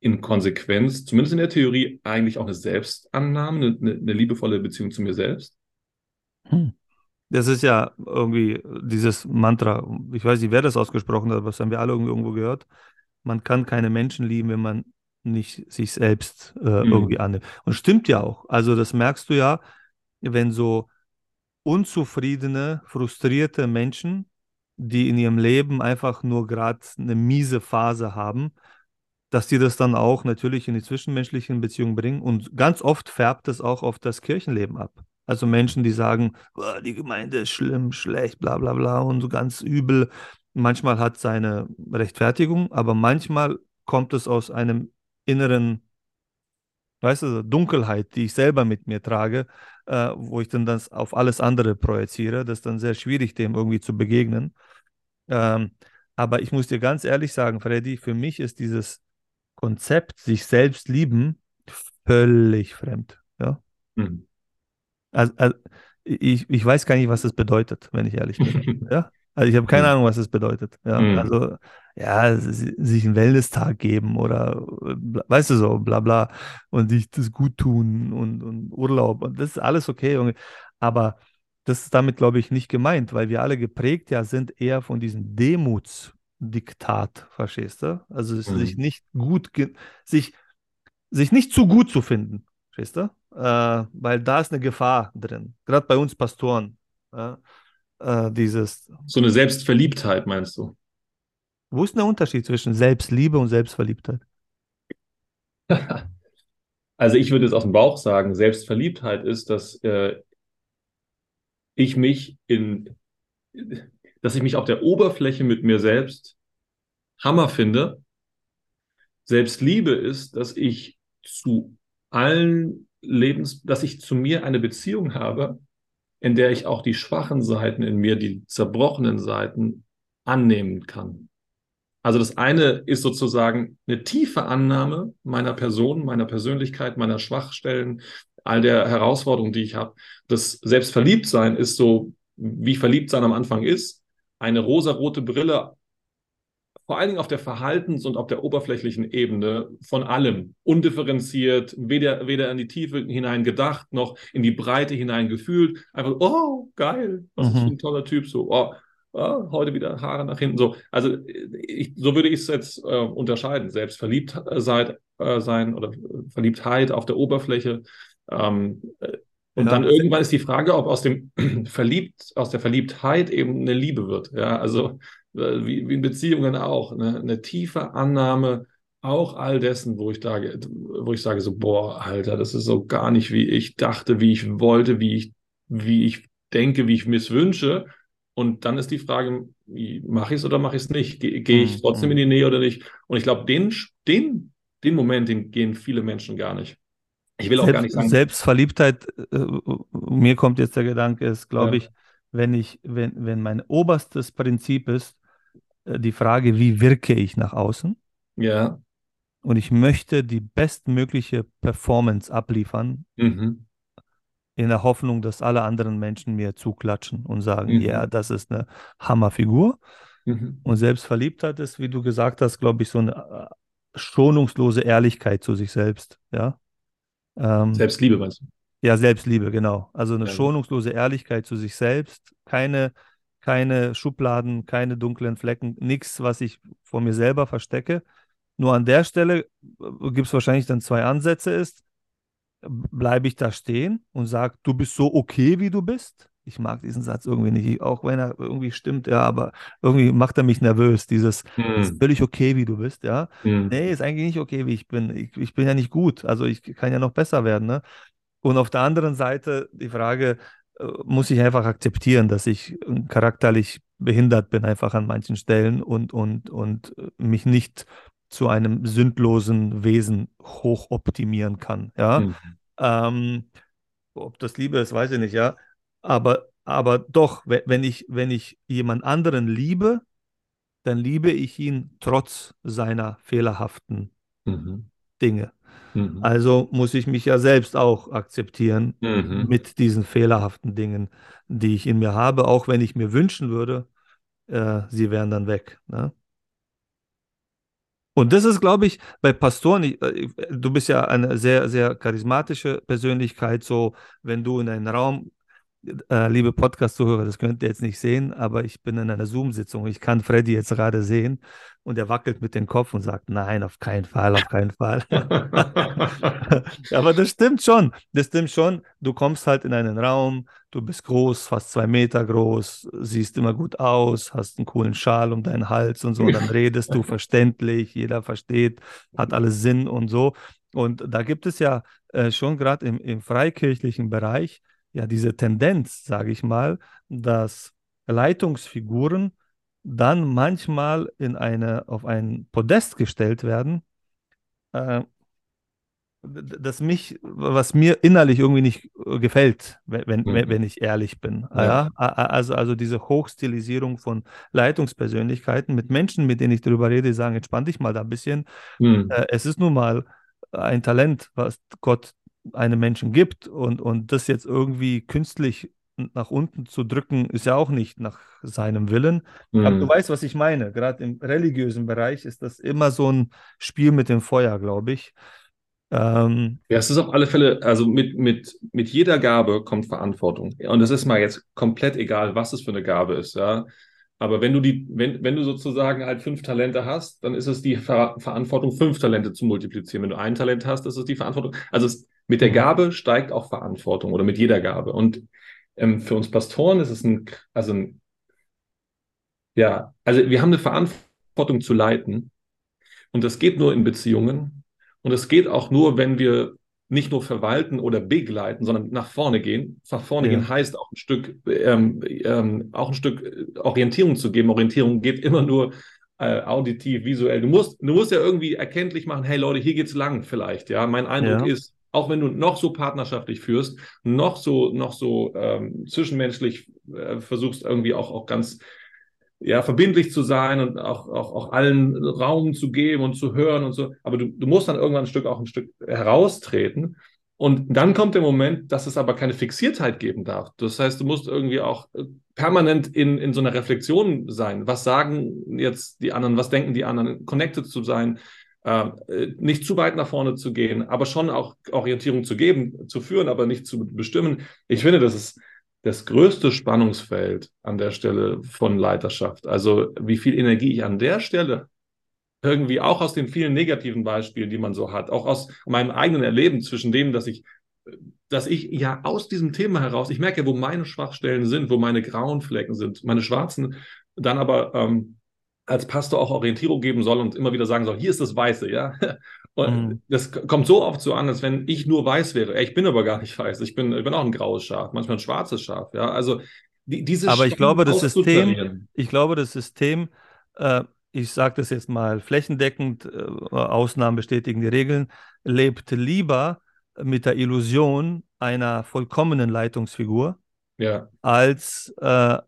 S2: in Konsequenz, zumindest in der Theorie, eigentlich auch eine Selbstannahme, eine, eine liebevolle Beziehung zu mir selbst?
S3: Hm. Das ist ja irgendwie dieses Mantra, ich weiß nicht, wer das ausgesprochen hat, aber das haben wir alle irgendwo gehört. Man kann keine Menschen lieben, wenn man nicht sich selbst äh, mhm. irgendwie annimmt. Und stimmt ja auch. Also das merkst du ja, wenn so unzufriedene, frustrierte Menschen, die in ihrem Leben einfach nur gerade eine miese Phase haben, dass die das dann auch natürlich in die zwischenmenschlichen Beziehungen bringen. Und ganz oft färbt es auch auf das Kirchenleben ab. Also Menschen, die sagen, oh, die Gemeinde ist schlimm, schlecht, bla bla bla und so ganz übel. Manchmal hat seine Rechtfertigung, aber manchmal kommt es aus einem inneren, weißt du, Dunkelheit, die ich selber mit mir trage, äh, wo ich dann das auf alles andere projiziere. Das ist dann sehr schwierig, dem irgendwie zu begegnen. Ähm, aber ich muss dir ganz ehrlich sagen, Freddy, für mich ist dieses Konzept, sich selbst lieben, völlig fremd. Ja? Mhm. Also, also ich, ich weiß gar nicht, was das bedeutet, wenn ich ehrlich bin. ja? Also ich habe keine Ahnung, was das bedeutet. Ja? Mhm. Also ja, sich einen Wellness-Tag geben oder weißt du so, bla bla und sich das gut tun und, und Urlaub und das ist alles okay. Aber das ist damit, glaube ich, nicht gemeint, weil wir alle geprägt ja sind eher von diesem Demutsdiktat, verstehst du? Also mhm. sich nicht gut, sich, sich nicht zu gut zu finden, verstehst du? Äh, weil da ist eine Gefahr drin, gerade bei uns Pastoren. Äh, äh, dieses.
S2: So eine Selbstverliebtheit, meinst du?
S3: Wo ist der Unterschied zwischen Selbstliebe und Selbstverliebtheit?
S2: Also ich würde es aus dem Bauch sagen, Selbstverliebtheit ist, dass äh, ich mich in, dass ich mich auf der Oberfläche mit mir selbst Hammer finde. Selbstliebe ist, dass ich zu allen Lebens, dass ich zu mir eine Beziehung habe, in der ich auch die schwachen Seiten in mir, die zerbrochenen Seiten annehmen kann. Also das eine ist sozusagen eine tiefe Annahme meiner Person, meiner Persönlichkeit, meiner Schwachstellen, all der Herausforderungen, die ich habe. Das Selbstverliebtsein ist so, wie Verliebtsein am Anfang ist, eine rosarote Brille, vor allen Dingen auf der Verhaltens- und auf der oberflächlichen Ebene von allem, undifferenziert, weder, weder in die Tiefe hinein gedacht, noch in die Breite hinein gefühlt. Einfach, oh, geil, was mhm. ist ein toller Typ, so, oh, ah, heute wieder Haare nach hinten. So, also ich, so würde ich es jetzt äh, unterscheiden. Selbst verliebt äh, sein, äh, sein oder Verliebtheit auf der Oberfläche. Ähm, äh, und ja. dann irgendwann ist die Frage, ob aus dem Verliebt, aus der Verliebtheit eben eine Liebe wird. Ja, also wie, wie in Beziehungen auch, ne? eine tiefe Annahme auch all dessen, wo ich da, wo ich sage so, boah, Alter, das ist so gar nicht, wie ich dachte, wie ich wollte, wie ich, wie ich denke, wie ich mir es wünsche. Und dann ist die Frage, mache ich es oder mache ich es nicht? Gehe geh ich mhm, trotzdem in die mhm. Nähe oder nicht? Und ich glaube, den, den, den Moment, den gehen viele Menschen gar nicht.
S3: Ich will auch Selbst, gar nicht sagen. Selbstverliebtheit, äh, mir kommt jetzt der Gedanke, ist, glaube ja. ich, wenn ich, wenn, wenn mein oberstes Prinzip ist, äh, die Frage, wie wirke ich nach außen?
S2: Ja.
S3: Und ich möchte die bestmögliche Performance abliefern, mhm in der Hoffnung, dass alle anderen Menschen mir zuklatschen und sagen, mhm. ja, das ist eine Hammerfigur. Mhm. Und Selbstverliebtheit ist, wie du gesagt hast, glaube ich, so eine äh, schonungslose Ehrlichkeit zu sich selbst. Ja?
S2: Ähm, Selbstliebe, meinst du?
S3: Ja, Selbstliebe, genau. Also eine
S2: Ja.
S3: schonungslose Ehrlichkeit zu sich selbst, keine, keine Schubladen, keine dunklen Flecken, nichts, was ich vor mir selber verstecke. Nur an der Stelle gibt es wahrscheinlich dann zwei Ansätze ist, bleibe ich da stehen und sage, du bist so okay, wie du bist. Ich mag diesen Satz irgendwie nicht, auch wenn er irgendwie stimmt, ja, aber irgendwie macht er mich nervös, dieses, ist
S2: Hm.
S3: völlig okay, wie du bist, ja.
S2: Hm.
S3: Nee, ist eigentlich nicht okay, wie ich bin. Ich, ich bin ja nicht gut, also ich kann ja noch besser werden, ne? Und auf der anderen Seite die Frage, äh, muss ich einfach akzeptieren, dass ich äh, charakterlich behindert bin, einfach an manchen Stellen und, und, und äh, mich nicht zu einem sündlosen Wesen hochoptimieren kann, ja.
S2: Hm.
S3: Ähm, ob das Liebe ist, weiß ich nicht, ja. Aber, aber doch, we- wenn ich, wenn ich jemand anderen liebe, dann liebe ich ihn trotz seiner fehlerhaften
S2: Mhm.
S3: Dinge.
S2: Mhm.
S3: Also muss ich mich ja selbst auch akzeptieren
S2: Mhm.
S3: mit diesen fehlerhaften Dingen, die ich in mir habe, auch wenn ich mir wünschen würde, äh, sie wären dann weg. Ne? Und das ist, glaube ich, bei Pastoren, ich, äh, du bist ja eine sehr, sehr charismatische Persönlichkeit, so wenn du in einen Raum, äh, liebe Podcast-Zuhörer, das könnt ihr jetzt nicht sehen, aber ich bin in einer Zoom-Sitzung, ich kann Freddy jetzt gerade sehen und er wackelt mit dem Kopf und sagt, nein, auf keinen Fall, auf keinen Fall. Aber das stimmt schon. Das stimmt schon. Du kommst halt in einen Raum, du bist groß, fast zwei Meter groß, siehst immer gut aus, hast einen coolen Schal um deinen Hals und so. Dann redest du verständlich, jeder versteht, hat alles Sinn und so. Und da gibt es ja äh, schon gerade im, im freikirchlichen Bereich ja diese Tendenz, sage ich mal, dass Leitungsfiguren dann manchmal in eine, auf ein Podest gestellt werden, äh, das mich, was mir innerlich irgendwie nicht äh, gefällt, wenn, wenn,
S2: Mhm.
S3: wenn ich ehrlich bin.
S2: Ja.
S3: Ja. Also, also diese Hochstilisierung von Leitungspersönlichkeiten mit Menschen, mit denen ich darüber rede, die sagen, entspann dich mal da ein bisschen.
S2: Hm.
S3: Äh, es ist nun mal ein Talent, was Gott einem Menschen gibt und, und das jetzt irgendwie künstlich nach unten zu drücken, ist ja auch nicht nach seinem Willen. Aber du
S2: Hm.
S3: weißt, was ich meine. Gerade im religiösen Bereich ist das immer so ein Spiel mit dem Feuer, glaube ich. Ähm,
S2: Ja, es ist auf alle Fälle, also mit, mit, mit jeder Gabe kommt Verantwortung. Und es ist mal jetzt komplett egal, was es für eine Gabe ist, ja. Aber wenn du die, wenn, wenn du sozusagen halt fünf Talente hast, dann ist es die Ver Verantwortung, fünf Talente zu multiplizieren. Wenn du ein Talent hast, ist es die Verantwortung. Also es, mit der. Gabe steigt auch Verantwortung oder mit jeder Gabe. Und ähm, für uns Pastoren ist es ein, also ein, ja, also wir haben eine Verantwortung zu leiten. Und das geht nur in Beziehungen. Und es geht auch nur, wenn wir nicht nur verwalten oder begleiten, sondern nach vorne gehen. Nach vorne
S3: Ja.
S2: gehen heißt auch ein Stück, ähm, ähm, auch ein Stück Orientierung zu geben. Orientierung geht immer nur äh, auditiv, visuell. Du musst, du musst ja irgendwie erkenntlich machen, hey Leute, hier geht's lang vielleicht. Ja, mein Eindruck
S3: Ja.
S2: ist, auch wenn du noch so partnerschaftlich führst, noch so, noch so ähm, zwischenmenschlich äh, versuchst irgendwie auch, auch ganz ja, verbindlich zu sein und auch, auch, auch allen Raum zu geben und zu hören und so. Aber du, du musst dann irgendwann ein Stück auch ein Stück heraustreten. Und dann kommt der Moment, dass es aber keine Fixiertheit geben darf. Das heißt, du musst irgendwie auch äh, permanent in, in so einer Reflexion sein. Was sagen jetzt die anderen? Was denken die anderen? Connected zu sein, nicht zu weit nach vorne zu gehen, aber schon auch Orientierung zu geben, zu führen, aber nicht zu bestimmen. Ich finde, das ist das größte Spannungsfeld an der Stelle von Leiterschaft. Also wie viel Energie ich an der Stelle irgendwie auch aus den vielen negativen Beispielen, die man so hat, auch aus meinem eigenen Erleben zwischen dem, dass ich, dass ich ja aus diesem Thema heraus, ich merke, wo meine Schwachstellen sind, wo meine grauen Flecken sind, meine schwarzen, dann aber ähm, als Pastor auch Orientierung geben soll und immer wieder sagen soll, hier ist das Weiße, ja. Und
S3: Mhm.
S2: das kommt so oft so an, als wenn ich nur weiß wäre. Ich bin aber gar nicht weiß. Ich bin, ich bin auch ein graues Schaf, manchmal ein schwarzes Schaf, ja. Also die, diese
S3: Aber ich glaube, das System, ich glaube, das System, äh, ich sage das jetzt mal flächendeckend, äh, Ausnahmen bestätigen die Regeln, lebt lieber mit der Illusion einer vollkommenen Leitungsfigur,
S2: Ja,
S3: als äh,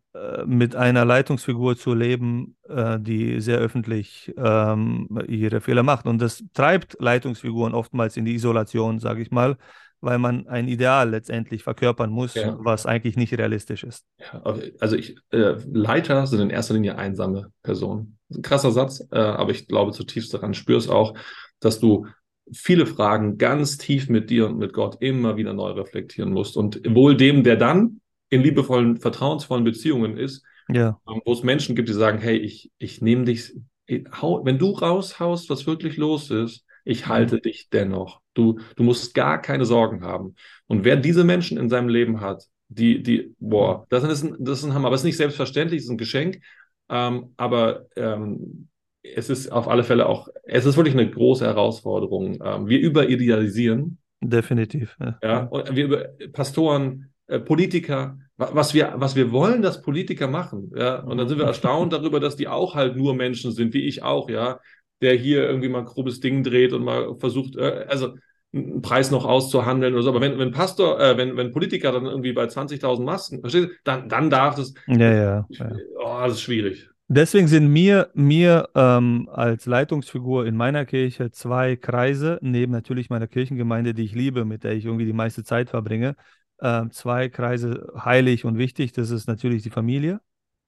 S3: mit einer Leitungsfigur zu leben, äh, die sehr öffentlich ähm, ihre Fehler macht. Und das treibt Leitungsfiguren oftmals in die Isolation, sage ich mal, weil man ein Ideal letztendlich verkörpern muss,
S2: Ja.
S3: was eigentlich nicht realistisch ist.
S2: ja, also ich, äh, Leiter sind in erster Linie einsame Personen. Ein krasser Satz, äh, aber ich glaube zutiefst daran, spürst auch, dass du viele Fragen ganz tief mit dir und mit Gott immer wieder neu reflektieren musst. Und wohl dem, der dann in liebevollen, vertrauensvollen Beziehungen ist,
S3: Ja.
S2: ähm, wo es Menschen gibt, die sagen, hey, ich, ich nehme dich, ich hau, wenn du raushaust, was wirklich los ist, ich halte dich dennoch. Du, du musst gar keine Sorgen haben. Und wer diese Menschen in seinem Leben hat, die, die, boah, das ist ein, das ist ein Hammer, aber es ist nicht selbstverständlich, es ist ein Geschenk. Ähm, aber ähm, es ist auf alle Fälle auch, es ist wirklich eine große Herausforderung. Ähm, wir überidealisieren,
S3: Definitiv. Ja.
S2: ja, und wir über Pastoren, Politiker, wa- was wir, was wir wollen, dass Politiker machen, ja, und dann sind wir erstaunt darüber, dass die auch halt nur Menschen sind, wie ich auch, ja, der hier irgendwie mal ein grobes Ding dreht und mal versucht, äh, also einen Preis noch auszuhandeln oder so. Aber wenn, wenn Pastor, äh, wenn, wenn Politiker dann irgendwie bei 20.000 Masken, verstehst du, dann, dann darf das,
S3: Ja, ja, ja.
S2: oh, das ist schwierig.
S3: Deswegen sind mir, mir ähm, als Leitungsfigur in meiner Kirche zwei Kreise, neben natürlich meiner Kirchengemeinde, die ich liebe, mit der ich irgendwie die meiste Zeit verbringe, ähm, zwei Kreise heilig und wichtig. Das ist natürlich die Familie,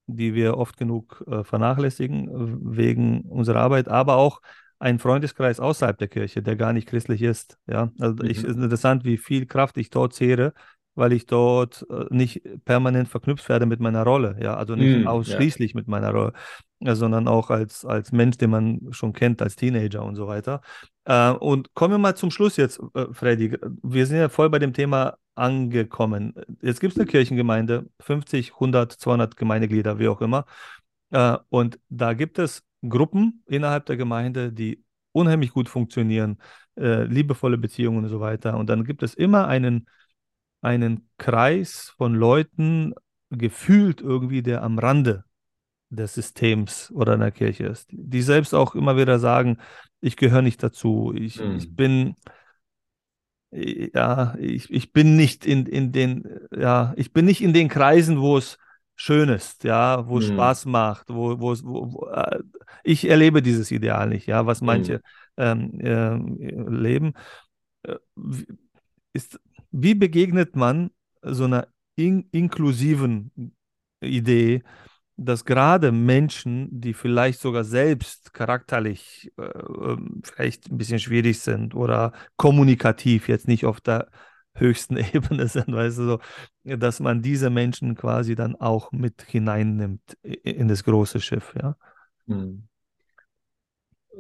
S3: die wir oft genug äh, vernachlässigen äh, wegen unserer Arbeit, aber auch ein Freundeskreis außerhalb der Kirche, der gar nicht christlich ist. Ja, also ich,
S2: Mhm.
S3: es ist interessant, wie viel Kraft ich dort zehre, weil ich dort äh, nicht permanent verknüpft werde mit meiner Rolle. Ja, also nicht
S2: Mm, ja.
S3: ausschließlich mit meiner Rolle, äh, sondern auch als, als Mensch, den man schon kennt, als Teenager und so weiter. Äh, und kommen wir mal zum Schluss jetzt, äh, Freddy. Wir sind ja voll bei dem Thema angekommen. Jetzt gibt es eine Kirchengemeinde, 50, 100, 200 Gemeindeglieder, wie auch immer. Äh, und da gibt es Gruppen innerhalb der Gemeinde, die unheimlich gut funktionieren, liebevolle Beziehungen und so weiter. Und dann gibt es immer einen, einen Kreis von Leuten, gefühlt irgendwie, der am Rande des Systems oder einer Kirche ist, die selbst auch immer wieder sagen, ich gehöre nicht dazu, ich,
S2: Mhm.
S3: ich bin, ja, ich, ich bin nicht in, in den, ja, ich bin nicht in den Kreisen, wo es schön ist, ja, wo es
S2: Mhm.
S3: Spaß macht, wo, wo wo, äh, ich erlebe dieses Ideal nicht, ja, was manche ähm, ähm, leben. Äh, ist, wie begegnet man so einer in, inklusiven Idee, dass gerade Menschen, die vielleicht sogar selbst charakterlich äh, ähm, vielleicht ein bisschen schwierig sind oder kommunikativ jetzt nicht auf der höchsten Ebene sind, weißt du, so, dass man diese Menschen quasi dann auch mit hineinnimmt in das große Schiff, ja.
S2: Hm.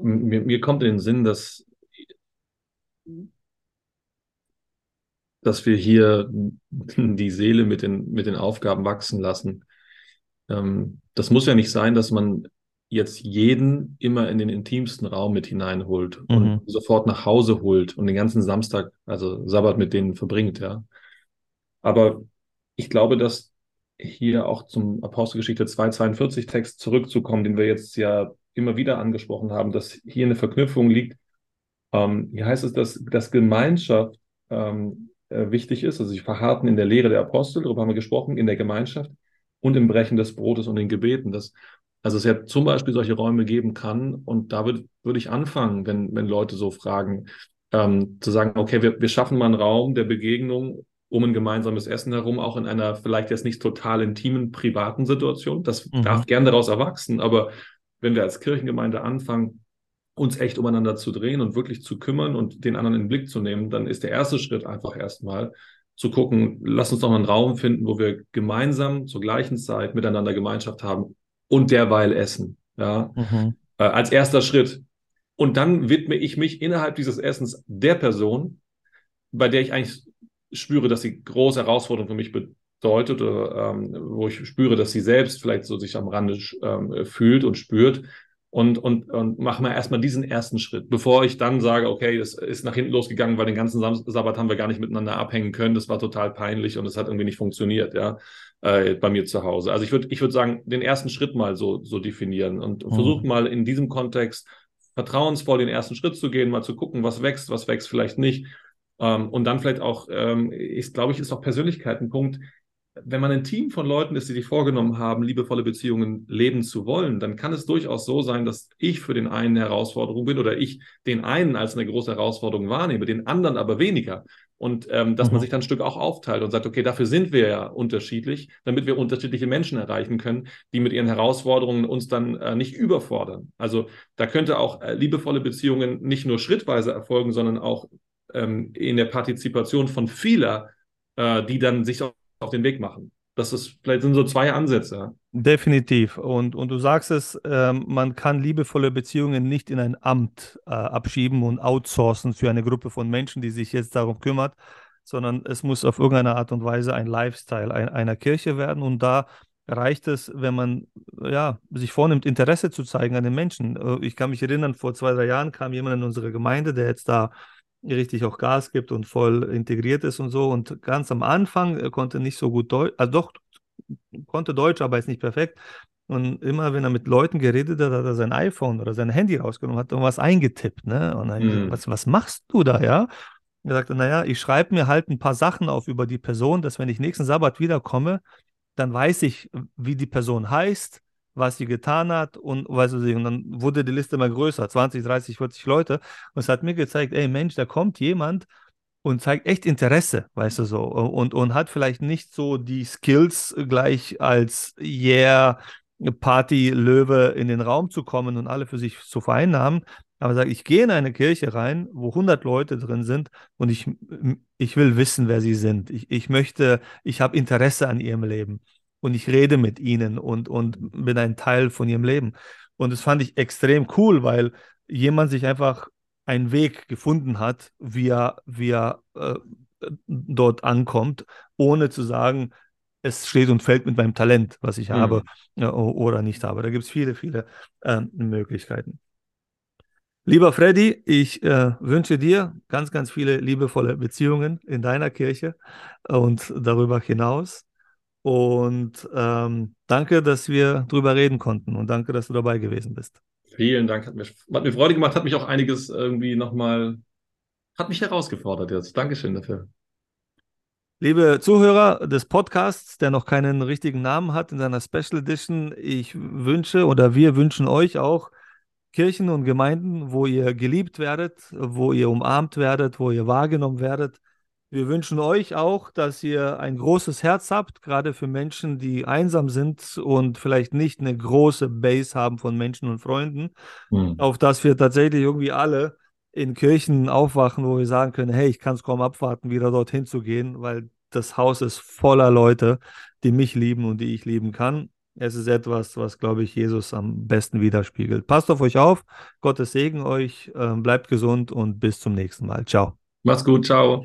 S2: Mir, mir kommt in den Sinn, dass, dass wir hier die Seele mit den, mit den Aufgaben wachsen lassen. Ähm, das muss ja nicht sein, dass man jetzt jeden immer in den intimsten Raum mit hineinholt und
S3: Mhm.
S2: sofort nach Hause holt und den ganzen Samstag, also Sabbat mit denen verbringt, ja. Aber ich glaube, dass hier auch zum Apostelgeschichte 2,42 Text zurückzukommen, den wir jetzt ja immer wieder angesprochen haben, dass hier eine Verknüpfung liegt. Ähm, hier heißt es, dass, dass Gemeinschaft ähm, äh, wichtig ist. Also sie verharrten in der Lehre der Apostel, darüber haben wir gesprochen, in der Gemeinschaft und im Brechen des Brotes und den Gebeten. Das, also es ja zum Beispiel solche Räume geben kann. Und da würde würde ich anfangen, wenn, wenn Leute so fragen, ähm, zu sagen, okay, wir, wir schaffen mal einen Raum der Begegnung um ein gemeinsames Essen herum, auch in einer vielleicht jetzt nicht total intimen, privaten Situation. Das
S3: Mhm.
S2: darf gern daraus erwachsen, aber wenn wir als Kirchengemeinde anfangen, uns echt umeinander zu drehen und wirklich zu kümmern und den anderen in den Blick zu nehmen, dann ist der erste Schritt einfach erstmal zu gucken, lass uns doch mal einen Raum finden, wo wir gemeinsam zur gleichen Zeit miteinander Gemeinschaft haben und derweil essen. Ja,
S3: Mhm.
S2: äh, als erster Schritt. Und dann widme ich mich innerhalb dieses Essens der Person, bei der ich eigentlich spüre, dass sie große Herausforderung für mich bedeutet oder ähm, wo ich spüre, dass sie selbst vielleicht so sich am Rande ähm, fühlt und spürt. Und, und, und mache mal erstmal diesen ersten Schritt, bevor ich dann sage, okay, das ist nach hinten losgegangen, weil den ganzen Sabbat haben wir gar nicht miteinander abhängen können. Das war total peinlich und es hat irgendwie nicht funktioniert, ja, äh, bei mir zu Hause. Also ich würde ich würde sagen, den ersten Schritt mal so, so definieren und
S3: Mhm.
S2: versucht mal in diesem Kontext vertrauensvoll den ersten Schritt zu gehen, mal zu gucken, was wächst, was wächst vielleicht nicht. Ähm, und dann vielleicht auch, ähm, ist, glaube ich, ist auch Persönlichkeit ein Punkt. Wenn man ein Team von Leuten ist, die sich vorgenommen haben, liebevolle Beziehungen leben zu wollen, dann kann es durchaus so sein, dass ich für den einen eine Herausforderung bin oder ich den einen als eine große Herausforderung wahrnehme, den anderen aber weniger. Und ähm, dass mhm. man sich dann ein Stück auch aufteilt und sagt, okay, dafür sind wir ja unterschiedlich, damit wir unterschiedliche Menschen erreichen können, die mit ihren Herausforderungen uns dann äh, nicht überfordern. Also da könnte auch äh, liebevolle Beziehungen nicht nur schrittweise erfolgen, sondern auch ähm, in der Partizipation von vieler, äh, die dann sich auf den Weg machen. Das ist, vielleicht sind so zwei Ansätze.
S3: Definitiv. Und, und du sagst es, äh, man kann liebevolle Beziehungen nicht in ein Amt äh, abschieben und outsourcen für eine Gruppe von Menschen, die sich jetzt darum kümmert, sondern es muss auf irgendeine Art und Weise ein Lifestyle ein, einer Kirche werden. Und da reicht es, wenn man ja, sich vornimmt, Interesse zu zeigen an den Menschen. Äh, ich kann mich erinnern, vor zwei, drei Jahren kam jemand in unsere Gemeinde, der jetzt da richtig auch Gas gibt und voll integriert ist und so. Und ganz am Anfang er konnte nicht so gut Deutsch, also doch konnte Deutsch, aber ist nicht perfekt. Und immer, wenn er mit Leuten geredet hat, hat er sein iPhone oder sein Handy rausgenommen, hat irgendwas eingetippt. Ne? Und dann, mhm. was, was machst du da, ja? Er sagte, naja, ich schreibe mir halt ein paar Sachen auf über die Person, dass wenn ich nächsten Sabbat wiederkomme, dann weiß ich, wie die Person heißt, was sie getan hat und weißt du, und dann wurde die Liste immer größer, 20, 30, 40 Leute. Und es hat mir gezeigt, ey Mensch, da kommt jemand und zeigt echt Interesse, weißt du so, und, und hat vielleicht nicht so die Skills gleich als Yeah Party-Löwe in den Raum zu kommen und alle für sich zu vereinnahmen, aber sagt, ich gehe in eine Kirche rein, wo 100 Leute drin sind und ich, ich will wissen, wer sie sind. Ich, ich möchte, ich habe Interesse an ihrem Leben und ich rede mit ihnen und, und bin ein Teil von ihrem Leben. Und das fand ich extrem cool, weil jemand sich einfach einen Weg gefunden hat, wie er, wie er äh, dort ankommt, ohne zu sagen, es steht und fällt mit meinem Talent, was ich mhm. habe äh, oder nicht habe. Da gibt es viele, viele äh, Möglichkeiten. Lieber Freddy, ich äh, wünsche dir ganz, ganz viele liebevolle Beziehungen in deiner Kirche und darüber hinaus. Und ähm, danke, dass wir drüber reden konnten und danke, dass du dabei gewesen bist.
S2: Vielen Dank, hat mir, hat mir Freude gemacht, hat mich auch einiges irgendwie nochmal, hat mich herausgefordert jetzt. Dankeschön dafür.
S3: Liebe Zuhörer des Podcasts, der noch keinen richtigen Namen hat in seiner Special Edition, ich wünsche oder wir wünschen euch auch Kirchen und Gemeinden, wo ihr geliebt werdet, wo ihr umarmt werdet, wo ihr wahrgenommen werdet, wir wünschen euch auch, dass ihr ein großes Herz habt, gerade für Menschen, die einsam sind und vielleicht nicht eine große Base haben von Menschen und Freunden, mhm. auf dass wir tatsächlich irgendwie alle in Kirchen aufwachen, wo wir sagen können, hey, ich kann es kaum abwarten, wieder dorthin zu gehen, weil das Haus ist voller Leute, die mich lieben und die ich lieben kann. Es ist etwas, was, glaube ich, Jesus am besten widerspiegelt. Passt auf euch auf, Gottes Segen euch, äh, bleibt gesund und bis zum nächsten Mal. Ciao.
S2: Macht's gut, ciao.